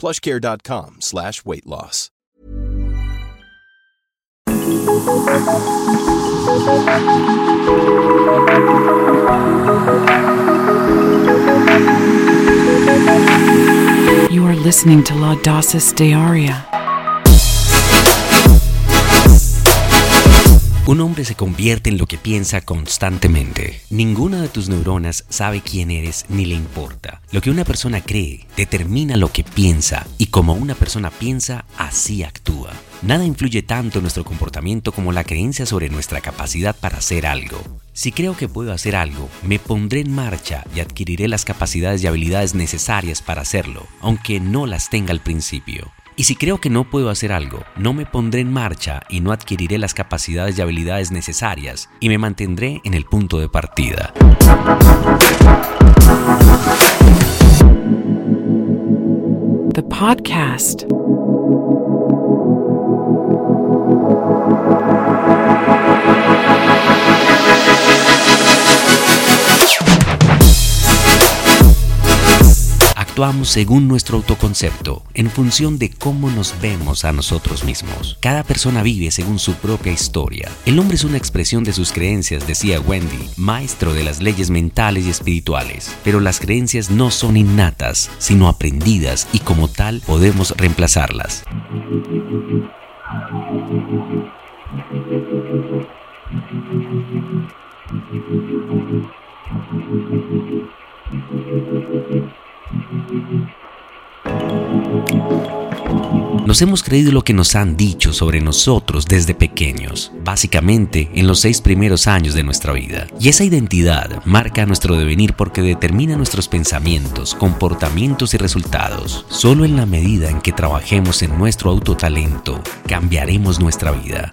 plushcare.com slash weight loss. You are listening to La Dosis Diaria. Un hombre se convierte en lo que piensa constantemente. Ninguna de tus neuronas sabe quién eres ni le importa. Lo que una persona cree determina lo que piensa y como una persona piensa, así actúa. Nada influye tanto en nuestro comportamiento como la creencia sobre nuestra capacidad para hacer algo. Si creo que puedo hacer algo, me pondré en marcha y adquiriré las capacidades y habilidades necesarias para hacerlo, aunque no las tenga al principio. Y si creo que no puedo hacer algo, no me pondré en marcha y no adquiriré las capacidades y habilidades necesarias y me mantendré en el punto de partida. The podcast. Actuamos según nuestro autoconcepto, en función de cómo nos vemos a nosotros mismos. Cada persona vive según su propia historia. El hombre es una expresión de sus creencias, decía Wendy, maestro de las leyes mentales y espirituales. Pero las creencias no son innatas, sino aprendidas y como tal podemos reemplazarlas. Nos hemos creído lo que nos han dicho sobre nosotros desde pequeños, básicamente en los seis primeros años de nuestra vida. Y esa identidad marca nuestro devenir porque determina nuestros pensamientos, comportamientos y resultados. Solo en la medida en que trabajemos en nuestro autotalento, cambiaremos nuestra vida.